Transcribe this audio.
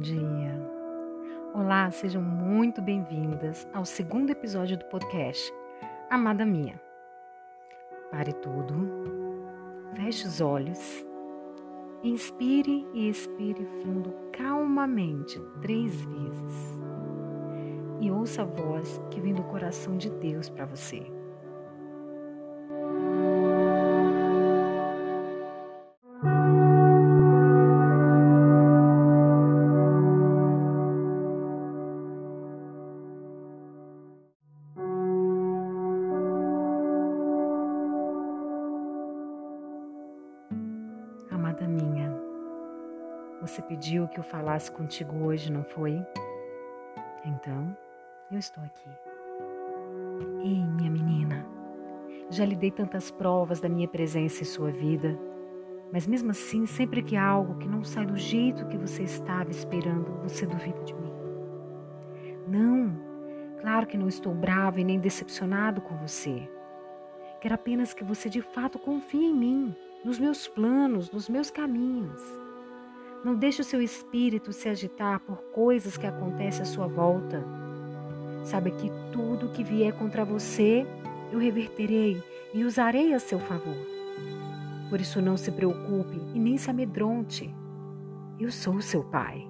dia. Olá, sejam muito bem-vindas ao segundo episódio do podcast Amada Minha. Pare tudo, feche os olhos, inspire e expire fundo calmamente três vezes e ouça a voz que vem do coração de Deus para você. Minha, você pediu que eu falasse contigo hoje, não foi? Então, eu estou aqui. Ei, minha menina, já lhe dei tantas provas da minha presença em sua vida, mas mesmo assim, sempre que há algo que não sai do jeito que você estava esperando, você duvida de mim. Não, claro que não estou bravo e nem decepcionado com você. Quero apenas que você de fato confie em mim nos meus planos, nos meus caminhos. Não deixe o seu espírito se agitar por coisas que acontecem à sua volta. Sabe que tudo que vier contra você, eu reverterei e usarei a seu favor. Por isso não se preocupe e nem se amedronte. Eu sou seu pai.